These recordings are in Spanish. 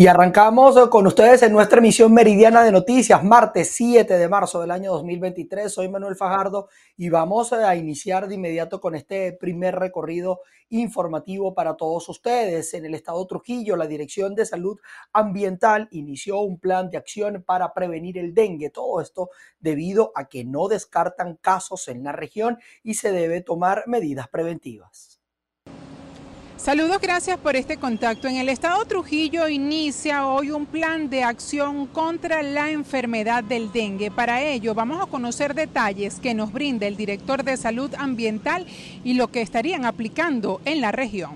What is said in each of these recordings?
Y arrancamos con ustedes en nuestra emisión meridiana de noticias, martes 7 de marzo del año 2023. Soy Manuel Fajardo y vamos a iniciar de inmediato con este primer recorrido informativo para todos ustedes. En el estado Trujillo, la Dirección de Salud Ambiental inició un plan de acción para prevenir el dengue. Todo esto debido a que no descartan casos en la región y se debe tomar medidas preventivas. Saludos, gracias por este contacto. En el estado Trujillo inicia hoy un plan de acción contra la enfermedad del dengue. Para ello vamos a conocer detalles que nos brinda el director de salud ambiental y lo que estarían aplicando en la región.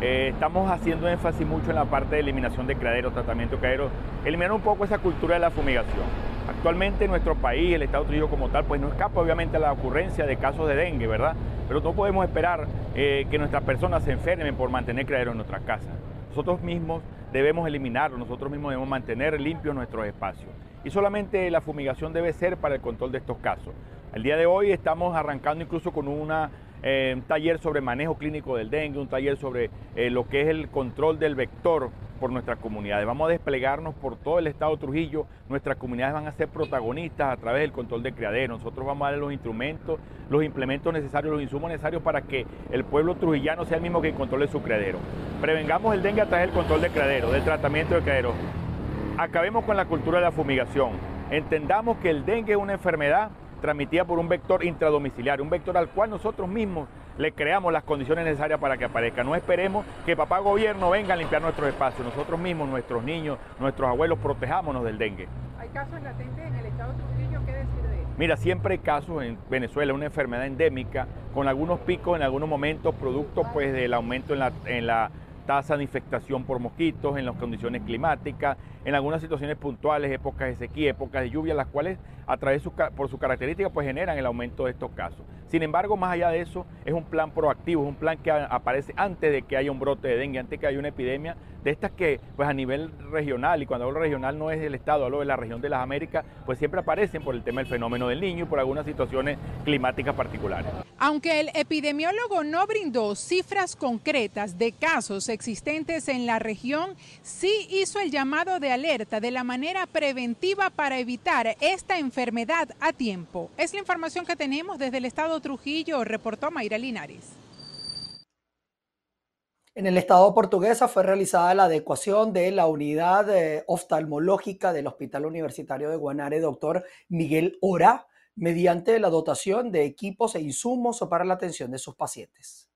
Eh, estamos haciendo énfasis mucho en la parte de eliminación de criaderos, tratamiento de criaderos, eliminar un poco esa cultura de la fumigación. Actualmente en nuestro país, el Estado Trujillo como tal, pues no escapa obviamente a la ocurrencia de casos de dengue, ¿verdad? Pero no podemos esperar eh, que nuestras personas se enfermen por mantener criaderos en nuestras casas. Nosotros mismos debemos eliminarlo, nosotros mismos debemos mantener limpios nuestros espacios. Y solamente la fumigación debe ser para el control de estos casos. El día de hoy estamos arrancando incluso con una eh, un taller sobre manejo clínico del dengue, un taller sobre eh, lo que es el control del vector por nuestras comunidades. Vamos a desplegarnos por todo el estado de Trujillo. Nuestras comunidades van a ser protagonistas a través del control de criadero. Nosotros vamos a darle los instrumentos, los implementos necesarios, los insumos necesarios para que el pueblo trujillano sea el mismo que controle su criadero. Prevengamos el dengue a través del control de criadero, del tratamiento de criadero. Acabemos con la cultura de la fumigación. Entendamos que el dengue es una enfermedad transmitida por un vector intradomiciliario, un vector al cual nosotros mismos le creamos las condiciones necesarias para que aparezca. No esperemos que papá gobierno venga a limpiar nuestros espacios. Nosotros mismos, nuestros niños, nuestros abuelos, protejámonos del dengue. ¿Hay casos latentes en el estado de Trujillo? ¿Qué decir de eso? Mira, siempre hay casos en Venezuela, una enfermedad endémica, con algunos picos en algunos momentos, producto pues del aumento en la, en la tasa de infectación por mosquitos, en las condiciones climáticas, en algunas situaciones puntuales, épocas de sequía, épocas de lluvia, las cuales a través por su característica pues generan el aumento de estos casos. Sin embargo, más allá de eso, es un plan proactivo, es un plan que aparece antes de que haya un brote de dengue, antes de que haya una epidemia, de estas que pues a nivel regional, y cuando hablo regional no es del Estado, hablo de la región de las Américas, pues siempre aparecen por el tema del fenómeno del niño y por algunas situaciones climáticas particulares. Aunque el epidemiólogo no brindó cifras concretas de casos existentes en la región, sí hizo el llamado de alerta de la manera preventiva para evitar esta enfermedad a tiempo. Es la información que tenemos desde el estado Trujillo, reportó Mayra Linares. En el estado portuguesa fue realizada la adecuación de la unidad eh, oftalmológica del Hospital Universitario de Guanare, doctor Miguel Ora, mediante la dotación de equipos e insumos para la atención de sus pacientes.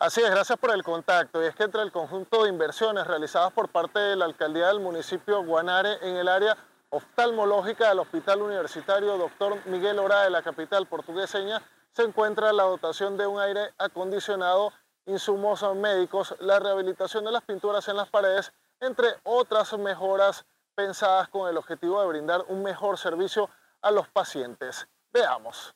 Así es, gracias por el contacto. Y es que entre el conjunto de inversiones realizadas por parte de la alcaldía del municipio Guanare en el área oftalmológica del Hospital Universitario Dr. Miguel Ora de la capital portugueseña, se encuentra la dotación de un aire acondicionado, insumos médicos, la rehabilitación de las pinturas en las paredes, entre otras mejoras pensadas con el objetivo de brindar un mejor servicio a los pacientes. Veamos.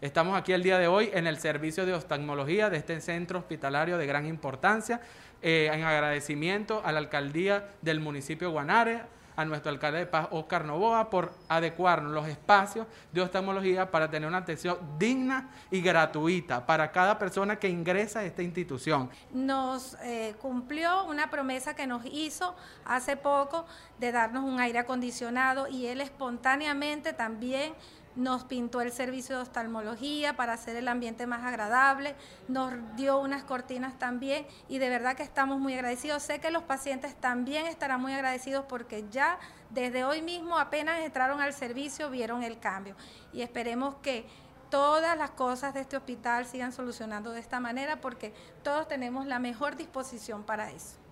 Estamos aquí el día de hoy en el servicio de oftalmología de este centro hospitalario de gran importancia, eh, en agradecimiento a la alcaldía del municipio de Guanare, a nuestro alcalde de paz, Oscar Novoa, por adecuarnos los espacios de oftalmología para tener una atención digna y gratuita para cada persona que ingresa a esta institución. Nos eh, cumplió una promesa que nos hizo hace poco de darnos un aire acondicionado y él espontáneamente también nos pintó el servicio de oftalmología para hacer el ambiente más agradable, nos dio unas cortinas también y de verdad que estamos muy agradecidos. Sé que los pacientes también estarán muy agradecidos porque ya desde hoy mismo apenas entraron al servicio vieron el cambio y esperemos que todas las cosas de este hospital sigan solucionando de esta manera porque todos tenemos la mejor disposición para eso.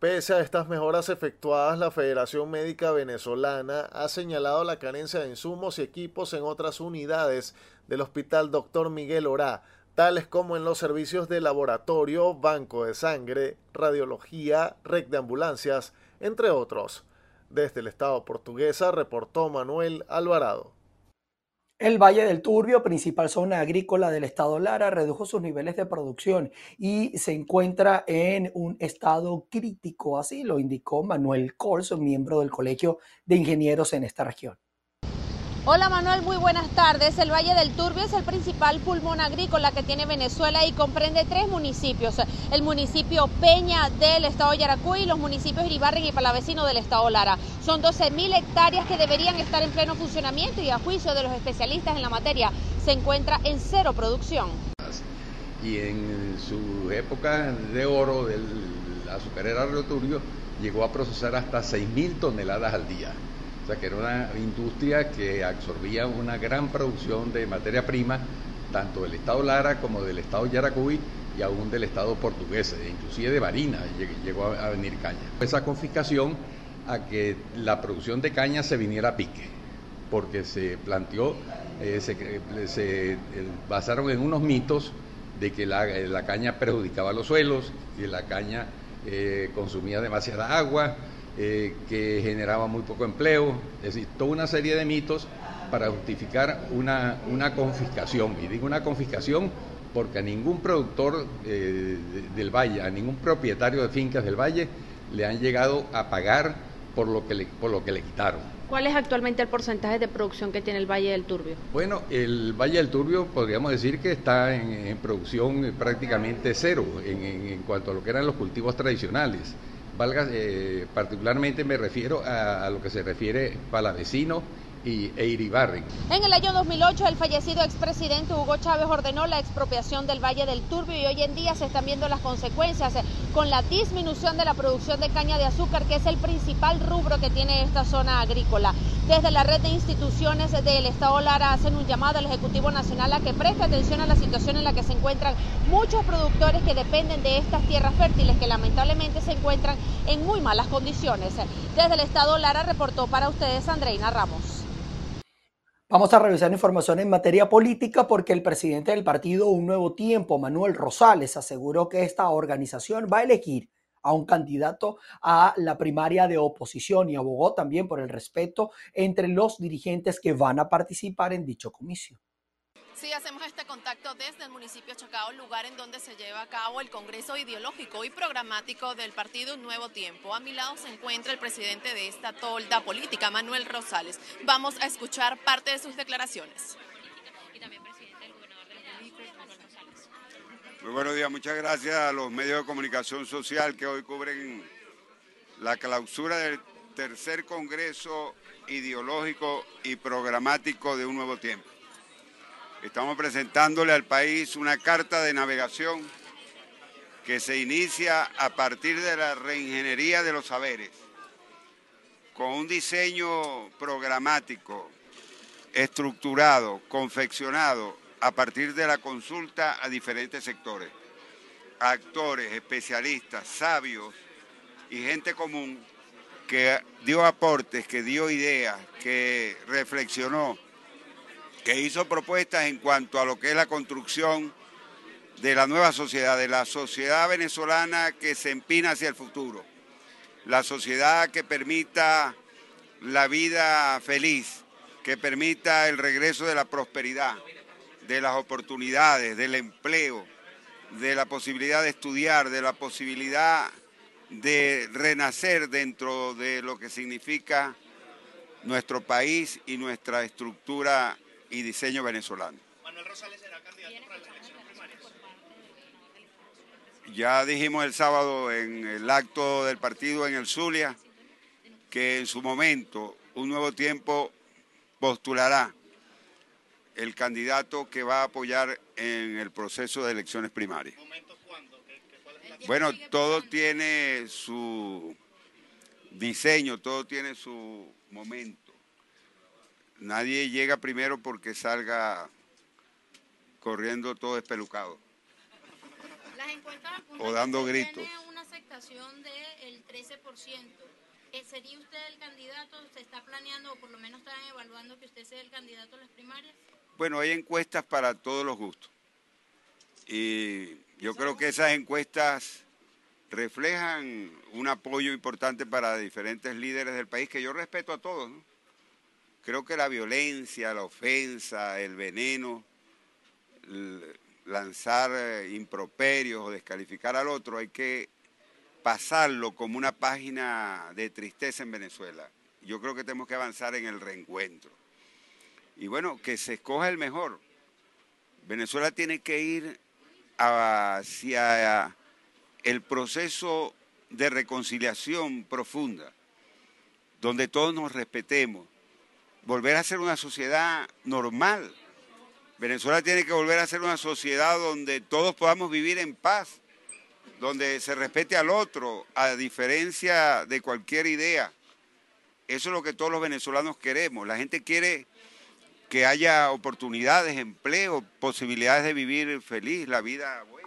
Pese a estas mejoras efectuadas, la Federación Médica Venezolana ha señalado la carencia de insumos y equipos en otras unidades del Hospital Dr. Miguel Orá, tales como en los servicios de laboratorio, banco de sangre, radiología, red de ambulancias, entre otros. Desde el Estado portuguesa reportó Manuel Alvarado. El Valle del Turbio, principal zona agrícola del estado Lara, redujo sus niveles de producción y se encuentra en un estado crítico, así lo indicó Manuel Cols, miembro del Colegio de Ingenieros en esta región. Hola Manuel, muy buenas tardes. El Valle del Turbio es el principal pulmón agrícola que tiene Venezuela y comprende tres municipios. El municipio Peña del estado Yaracuy y los municipios Iribarren y Palavecino del estado Lara. Son 12.000 hectáreas que deberían estar en pleno funcionamiento y a juicio de los especialistas en la materia se encuentra en cero producción. Y en su época de oro del azucarera Río Turbio llegó a procesar hasta 6.000 toneladas al día que era una industria que absorbía una gran producción de materia prima, tanto del Estado Lara como del Estado Yaracuy y aún del Estado portugués, e inclusive de Barina llegó a venir caña. Esa confiscación a que la producción de caña se viniera a pique, porque se planteó, eh, se, eh, basaron en unos mitos de que la, caña perjudicaba los suelos, que la caña eh, consumía demasiada agua, eh, que generaba muy poco empleo, es decir, toda una serie de mitos para justificar una, una confiscación. Y digo una confiscación porque a ningún productor eh, del valle, a ningún propietario de fincas del valle, le han llegado a pagar por lo que le, por lo que le quitaron. ¿Cuál es actualmente el porcentaje de producción que tiene el Valle del Turbio? Bueno, el Valle del Turbio podríamos decir que está en, producción prácticamente cero en, en, cuanto a lo que eran los cultivos tradicionales valga, eh, particularmente me refiero a, lo que se refiere para vecinos y Eiribarren. En el año 2008, el fallecido expresidente Hugo Chávez ordenó la expropiación del Valle del Turbio y hoy en día se están viendo las consecuencias eh, con la disminución de la producción de caña de azúcar, que es el principal rubro que tiene esta zona agrícola. Desde la red de instituciones del Estado Lara hacen un llamado al Ejecutivo Nacional a que preste atención a la situación en la que se encuentran muchos productores que dependen de estas tierras fértiles que lamentablemente se encuentran en muy malas condiciones. Desde el Estado Lara reportó para ustedes Andreina Ramos. Vamos a revisar información en materia política porque el presidente del partido Un Nuevo Tiempo, Manuel Rosales, aseguró que esta organización va a elegir a un candidato a la primaria de oposición y abogó también por el respeto entre los dirigentes que van a participar en dicho comicio. Sí, hacemos este contacto desde el municipio Chacao, lugar en donde se lleva a cabo el Congreso Ideológico y Programático del Partido Nuevo Tiempo. A mi lado se encuentra el presidente de esta tolda política, Manuel Rosales. Vamos a escuchar parte de sus declaraciones. Muy buenos días, muchas gracias a los medios de comunicación social que hoy cubren la clausura del tercer Congreso Ideológico y Programático de un Nuevo Tiempo. Estamos presentándole al país una carta de navegación que se inicia a partir de la reingeniería de los saberes, con un diseño programático, estructurado, confeccionado a partir de la consulta a diferentes sectores, actores, especialistas, sabios y gente común que dio aportes, que dio ideas, que reflexionó que hizo propuestas en cuanto a lo que es la construcción de la nueva sociedad, de la sociedad venezolana que se empina hacia el futuro, la sociedad que permita la vida feliz, que permita el regreso de la prosperidad, de las oportunidades, del empleo, de la posibilidad de estudiar, de la posibilidad de renacer dentro de lo que significa nuestro país y nuestra estructura y diseño venezolano. Manuel Rosales será candidato para las elecciones primarias. Ya dijimos el sábado en el acto del partido en el Zulia que en su momento un nuevo tiempo postulará el candidato que va a apoyar en el proceso de elecciones primarias. Bueno, todo tiene su diseño, todo tiene su momento. Nadie llega primero porque salga corriendo todo espelucado. Las encuestas o dando gritos. Tiene una aceptación del 13%. Eh, ¿Sería usted el candidato? ¿Se está planeando o por lo menos están evaluando que usted sea el candidato a las primarias? Bueno, hay encuestas para todos los gustos. Y yo creo que esas encuestas reflejan un apoyo importante para diferentes líderes del país, que yo respeto a todos. Creo que la violencia, la ofensa, el veneno, lanzar eh, improperios o descalificar al otro, hay que pasarlo como una página de tristeza en Venezuela. Yo creo que tenemos que avanzar en el reencuentro. Y bueno, que se escoja el mejor. Venezuela tiene que ir hacia el proceso de reconciliación profunda, donde todos nos respetemos, volver a ser una sociedad normal. Venezuela tiene que volver a ser una sociedad donde todos podamos vivir en paz, donde se respete al otro, a diferencia de cualquier idea. Eso es lo que todos los venezolanos queremos. La gente quiere que haya oportunidades, empleo, posibilidades de vivir feliz, la vida buena.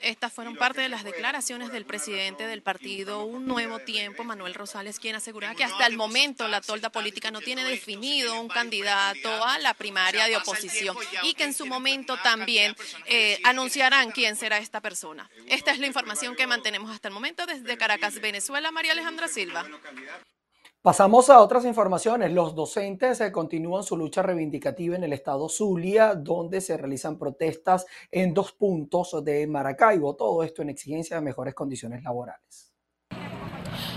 Estas fueron parte de las declaraciones del presidente del partido Un Nuevo Tiempo, Manuel Rosales, quien aseguraba que hasta el momento la tolda política no tiene definido un candidato a la primaria de oposición y que en su momento también eh, anunciarán quién será esta persona. Esta es la información que mantenemos hasta el momento desde Caracas, Venezuela. María Alejandra Silva. Pasamos a otras informaciones. Los docentes eh, continúan su lucha reivindicativa en el estado Zulia, donde se realizan protestas en dos puntos de Maracaibo. Todo esto en exigencia de mejores condiciones laborales.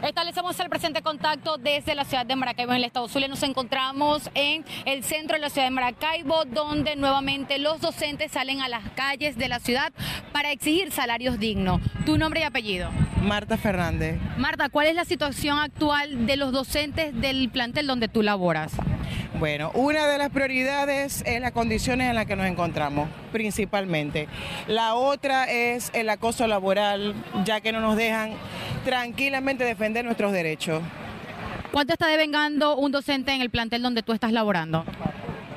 Establecemos el presente contacto desde la ciudad de Maracaibo en el estado Zulia. Nos encontramos en el centro de la ciudad de Maracaibo, donde nuevamente los docentes salen a las calles de la ciudad para exigir salarios dignos. ¿Tu nombre y apellido? Marta Fernández. Marta, ¿cuál es la situación actual de los docentes del plantel donde tú laboras? Bueno, una de las prioridades es las condiciones en las que nos encontramos, principalmente. La otra es el acoso laboral, ya que no nos dejan tranquilamente defender nuestros derechos. ¿Cuánto está devengando un docente en el plantel donde tú estás laborando?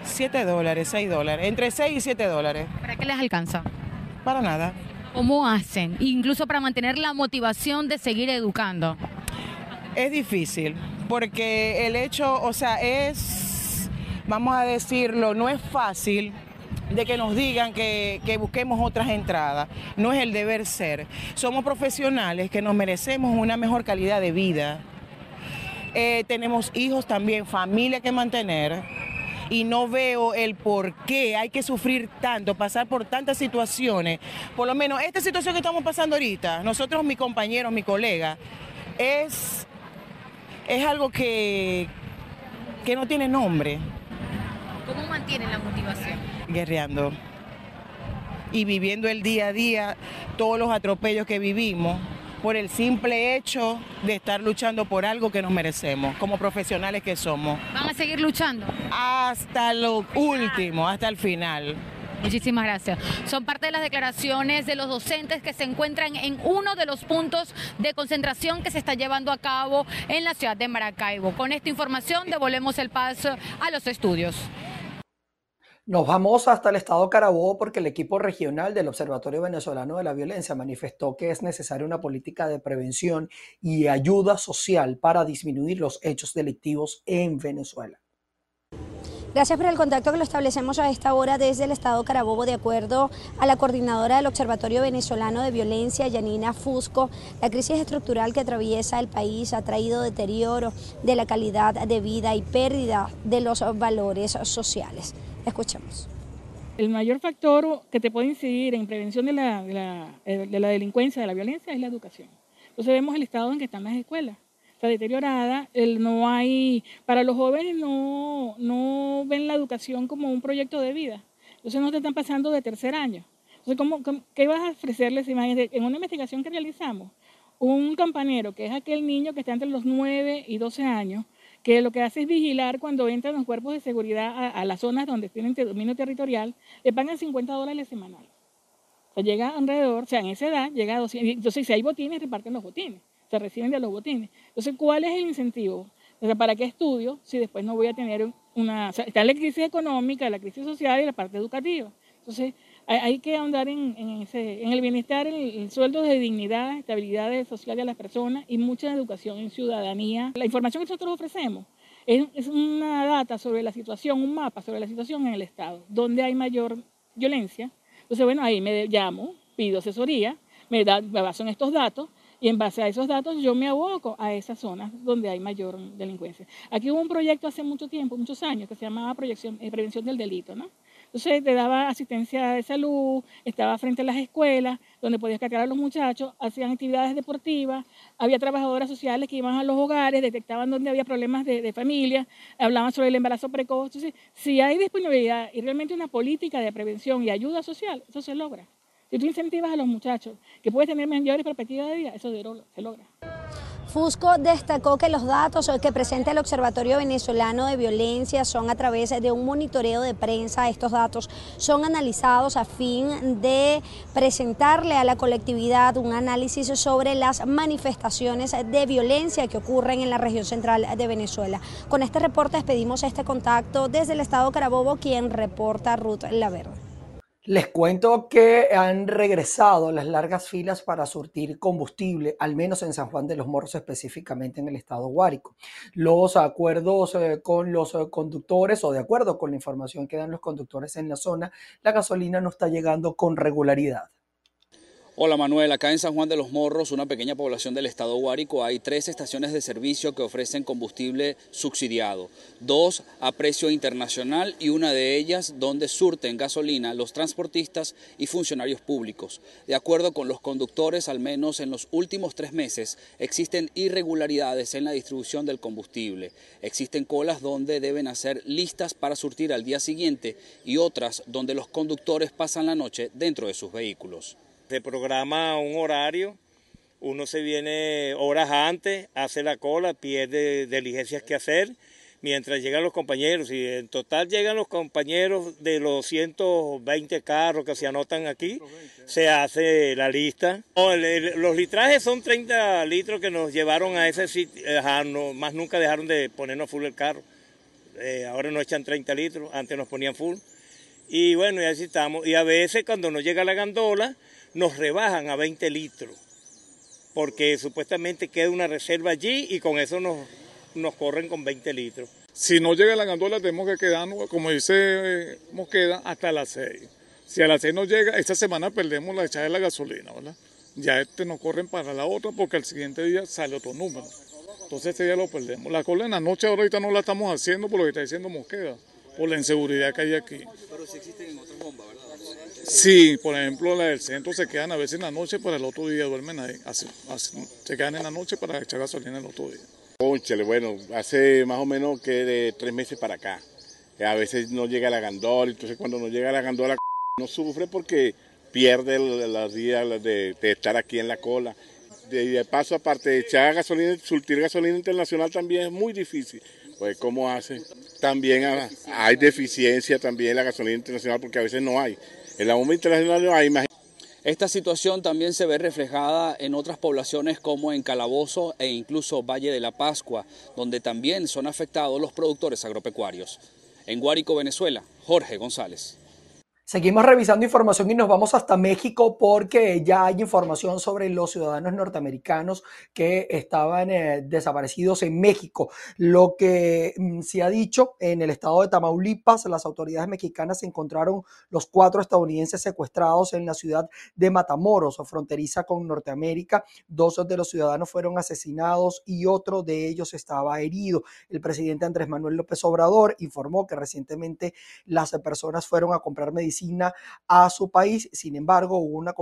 Siete dólares, seis dólares, entre seis y siete dólares. ¿Para qué les alcanza? Para nada. ¿Cómo hacen? Incluso para mantener la motivación de seguir educando. Es difícil, porque el hecho, o sea, es vamos a decirlo, no es fácil de que nos digan que, busquemos otras entradas. No es el deber ser. Somos profesionales que nos merecemos una mejor calidad de vida. Eh, tenemos hijos también, familia que mantener. Y no veo el por qué hay que sufrir tanto, pasar por tantas situaciones. Por lo menos esta situación que estamos pasando ahorita, nosotros, mis compañeros, mi colega, es, es algo que, que no tiene nombre. ¿Cómo mantienen la motivación? Guerreando y viviendo el día a día todos los atropellos que vivimos por el simple hecho de estar luchando por algo que nos merecemos, como profesionales que somos. ¿Van a seguir luchando? Hasta lo último, hasta el final. Muchísimas gracias. Son parte de las declaraciones de los docentes que se encuentran en uno de los puntos de concentración que se está llevando a cabo en la ciudad de Maracaibo. Con esta información devolvemos el paso a los estudios. Nos vamos hasta el estado Carabobo porque el equipo regional del Observatorio Venezolano de la Violencia manifestó que es necesaria una política de prevención y ayuda social para disminuir los hechos delictivos en Venezuela. Gracias por el contacto que lo establecemos a esta hora desde el Estado Carabobo. De acuerdo a la coordinadora del Observatorio Venezolano de Violencia, Yanina Fusco, la crisis estructural que atraviesa el país ha traído deterioro de la calidad de vida y pérdida de los valores sociales. Escuchemos. El mayor factor que te puede incidir en prevención eh, de la delincuencia, de la violencia, es la educación. Entonces vemos el estado en que están las escuelas. Está deteriorada, el, no hay, para los jóvenes no, no ven la educación como un proyecto de vida. Entonces no te están pasando de tercer año. Entonces, ¿cómo, qué vas a ofrecerles? Imagínate, en una investigación que realizamos, un campanero, que es aquel niño que está entre los 9 y 12 años, que lo que hace es vigilar cuando entran los cuerpos de seguridad a, las zonas donde tienen dominio territorial, le pagan 50 dólares semanales. O sea, llega alrededor, o sea, en esa edad llega a 200, entonces si hay botines, reparten los botines, se reciben de los botines. Entonces, ¿cuál es el incentivo? O sea, ¿para qué estudio si después no voy a tener una... O está la crisis económica, la crisis social y la parte educativa. Entonces, hay, que ahondar en, en el bienestar, en el, sueldo de dignidad, estabilidad social de las personas y mucha educación en ciudadanía. La información que nosotros ofrecemos es, una data sobre la situación, un mapa sobre la situación en el Estado, donde hay mayor violencia. Entonces, bueno, ahí me llamo, pido asesoría, me, da, me baso en estos datos y en base a esos datos yo me aboco a esas zonas donde hay mayor delincuencia. Aquí hubo un proyecto hace mucho tiempo, muchos años, que se llamaba Proyección, eh, Prevención del Delito, ¿no? Entonces te daba asistencia de salud, estaba frente a las escuelas, donde podías cargar a los muchachos, hacían actividades deportivas, había trabajadoras sociales que iban a los hogares, detectaban dónde había problemas de, de familia, hablaban sobre el embarazo precoz. Entonces, si hay disponibilidad y realmente una política de prevención y ayuda social, eso se logra. Si tú incentivas a los muchachos que puedes tener mayores perspectivas de vida, eso se logra. Fusco destacó que los datos que presenta el Observatorio Venezolano de Violencia son a través de un monitoreo de prensa. Estos datos son analizados a fin de presentarle a la colectividad un análisis sobre las manifestaciones de violencia que ocurren en la región central de Venezuela. Con este reporte despedimos este contacto desde el estado Carabobo, quien reporta Ruth Laverde. Les cuento que han regresado las largas filas para surtir combustible, al menos en San Juan de los Morros, específicamente en el estado Guárico. Los acuerdos eh, con los eh, conductores, o de acuerdo con la información que dan los conductores en la zona, la gasolina no está llegando con regularidad. Hola Manuel, acá en San Juan de los Morros, una pequeña población del estado Guárico, hay tres estaciones de servicio que ofrecen combustible subsidiado, dos a precio internacional y una de ellas donde surten gasolina los transportistas y funcionarios públicos. De acuerdo con los conductores, al menos en los últimos tres meses existen irregularidades en la distribución del combustible. Existen colas donde deben hacer listas para surtir al día siguiente y otras donde los conductores pasan la noche dentro de sus vehículos. Se programa un horario, uno se viene horas antes, hace la cola, pierde diligencias que hacer, mientras llegan los compañeros. Y en total llegan los compañeros de los 120 carros que se anotan aquí, se hace la lista. los litrajes son 30 litros que nos llevaron a ese sitio, más nunca dejaron de ponernos full el carro. Eh, ahora nos echan 30 litros, antes nos ponían full. Y bueno, y así estamos. Y a veces cuando nos llega la gandola, nos rebajan a 20 litros, porque supuestamente queda una reserva allí y con eso nos, nos corren con 20 litros. Si no llega la gandola tenemos que quedarnos, como dice eh, Mosqueda, hasta las 6. Si a las 6 no llega, esta semana perdemos la echada de la gasolina, ¿verdad? Ya este nos corren para la otra porque al siguiente día sale otro número. Entonces este día lo perdemos. La cola en la noche ahorita no la estamos haciendo por lo que está diciendo Mosqueda, por la inseguridad que hay aquí. Pero si existen en otras bombas, ¿verdad? Sí, por ejemplo, la del centro se quedan a veces en la noche, para el otro día duermen ahí. se quedan en la noche para echar gasolina el otro día. Conchale, bueno, hace más o menos que de tres meses para acá. A veces no llega la gandola, entonces cuando no llega la gandola no sufre porque pierde los días de, estar aquí en la cola. De, paso, aparte de echar gasolina, surtir gasolina internacional también es muy difícil. Pues, ¿cómo hace? También hay deficiencia también en la gasolina internacional porque a veces no hay. En la bomba internacional no hay. Esta situación también se ve reflejada en otras poblaciones como en Calabozo e incluso Valle de la Pascua, donde también son afectados los productores agropecuarios. En Guárico, Venezuela, Jorge González. Seguimos revisando información y nos vamos hasta México porque ya hay información sobre los ciudadanos norteamericanos que estaban eh, desaparecidos en México. Lo que mm, se ha dicho en el estado de Tamaulipas, las autoridades mexicanas encontraron los cuatro estadounidenses secuestrados en la ciudad de Matamoros, fronteriza con Norteamérica. Dos de los ciudadanos fueron asesinados y otro de ellos estaba herido. El presidente Andrés Manuel López Obrador informó que recientemente las personas fueron a comprar medicinas a su país. Sin embargo, hubo una,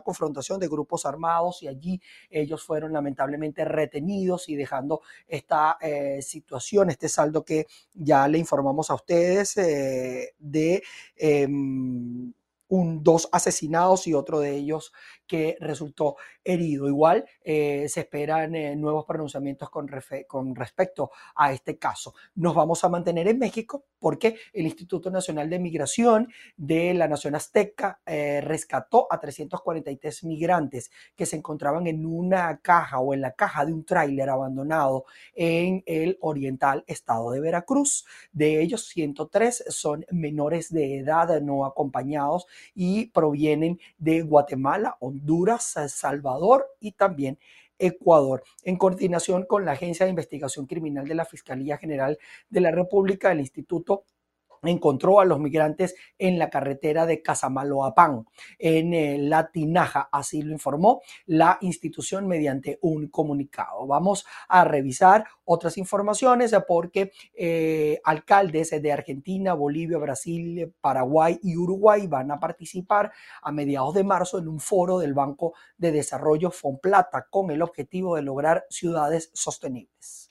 confrontación de grupos armados y allí ellos fueron lamentablemente retenidos y dejando esta eh, situación, este saldo que ya le informamos a ustedes eh, de... Em, un, dos asesinados y otro de ellos que resultó herido. Igual eh, se esperan eh, nuevos pronunciamientos con, con, respecto a este caso. Nos vamos a mantener en México porque el Instituto Nacional de Migración de la Nación Azteca eh, rescató a 343 migrantes que se encontraban en una caja o en la caja de un tráiler abandonado en el oriental estado de Veracruz. De ellos, 103 son menores de edad no acompañados y provienen de Guatemala, Honduras, Salvador y también Ecuador, en coordinación con la Agencia de Investigación Criminal de la Fiscalía General de la República, el Instituto encontró a los migrantes en la carretera de Casamaloapán, en eh, La Tinaja, así lo informó la institución mediante un comunicado. Vamos a revisar otras informaciones porque eh, alcaldes de Argentina, Bolivia, Brasil, Paraguay y Uruguay van a participar a mediados de marzo en un foro del Banco de Desarrollo Fonplata con el objetivo de lograr ciudades sostenibles.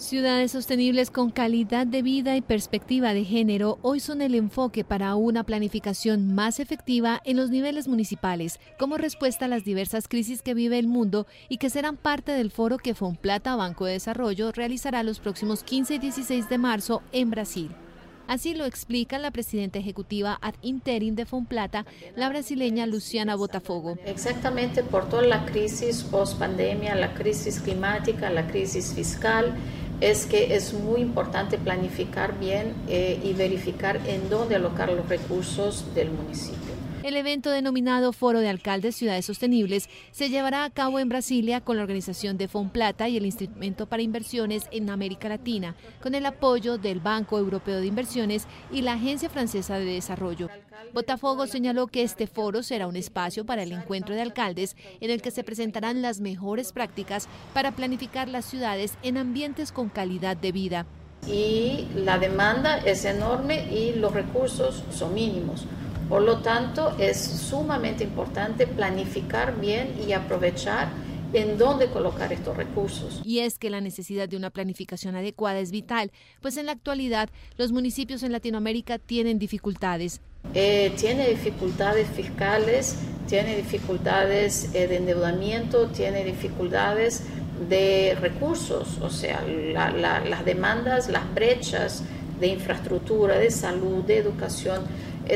Ciudades sostenibles con calidad de vida y perspectiva de género hoy son el enfoque para una planificación más efectiva en los niveles municipales como respuesta a las diversas crisis que vive el mundo y que serán parte del foro que Fonplata Banco de Desarrollo realizará los próximos 15 y 16 de marzo en Brasil. Así lo explica la presidenta ejecutiva ad interim de Fonplata, la brasileña Luciana Botafogo. Exactamente por toda la crisis post pandemia, la crisis climática, la crisis fiscal, es que es muy importante planificar bien eh, y verificar en dónde alocar los recursos del municipio. El evento denominado Foro de Alcaldes Ciudades Sostenibles se llevará a cabo en Brasilia con la organización de Fonplata y el Instrumento para Inversiones en América Latina, con el apoyo del Banco Europeo de Inversiones y la Agencia Francesa de Desarrollo. Botafogo señaló que este foro será un espacio para el encuentro de alcaldes en el que se presentarán las mejores prácticas para planificar las ciudades en ambientes con calidad de vida. Y la demanda es enorme y los recursos son mínimos. Por lo tanto, es sumamente importante planificar bien y aprovechar en dónde colocar estos recursos. Y es que la necesidad de una planificación adecuada es vital, pues en la actualidad los municipios en Latinoamérica tienen dificultades. Eh, tiene dificultades fiscales, tiene dificultades eh, de endeudamiento, tiene dificultades de recursos, o sea, las demandas, las brechas de infraestructura, de salud, de educación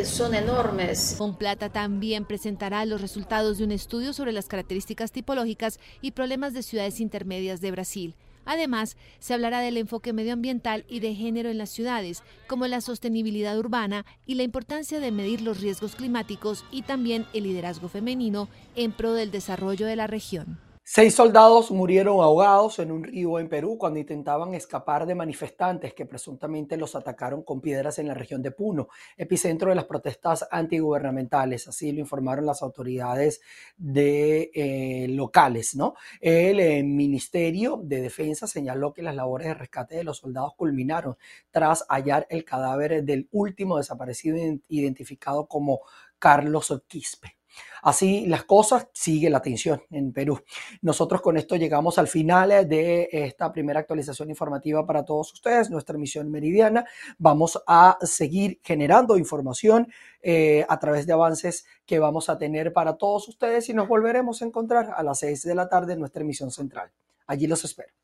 son enormes. Con Plata también presentará los resultados de un estudio sobre las características tipológicas y problemas de ciudades intermedias de Brasil. Además, se hablará del enfoque medioambiental y de género en las ciudades, como la sostenibilidad urbana y la importancia de medir los riesgos climáticos y también el liderazgo femenino en pro del desarrollo de la región. Seis soldados murieron ahogados en un río en Perú cuando intentaban escapar de manifestantes que presuntamente los atacaron con piedras en la región de Puno, epicentro de las protestas antigubernamentales. Así lo informaron las autoridades de, eh, locales. ¿no? El eh, Ministerio de Defensa señaló que las labores de rescate de los soldados culminaron tras hallar el cadáver del último desaparecido identificado como Carlos Quispe. Así las cosas, sigue la tensión en Perú. Nosotros con esto llegamos al final de esta primera actualización informativa para todos ustedes, nuestra emisión meridiana. Vamos a seguir generando información eh, a través de avances que vamos a tener para todos ustedes y nos volveremos a encontrar a las 6 de la tarde en nuestra emisión central. Allí los espero.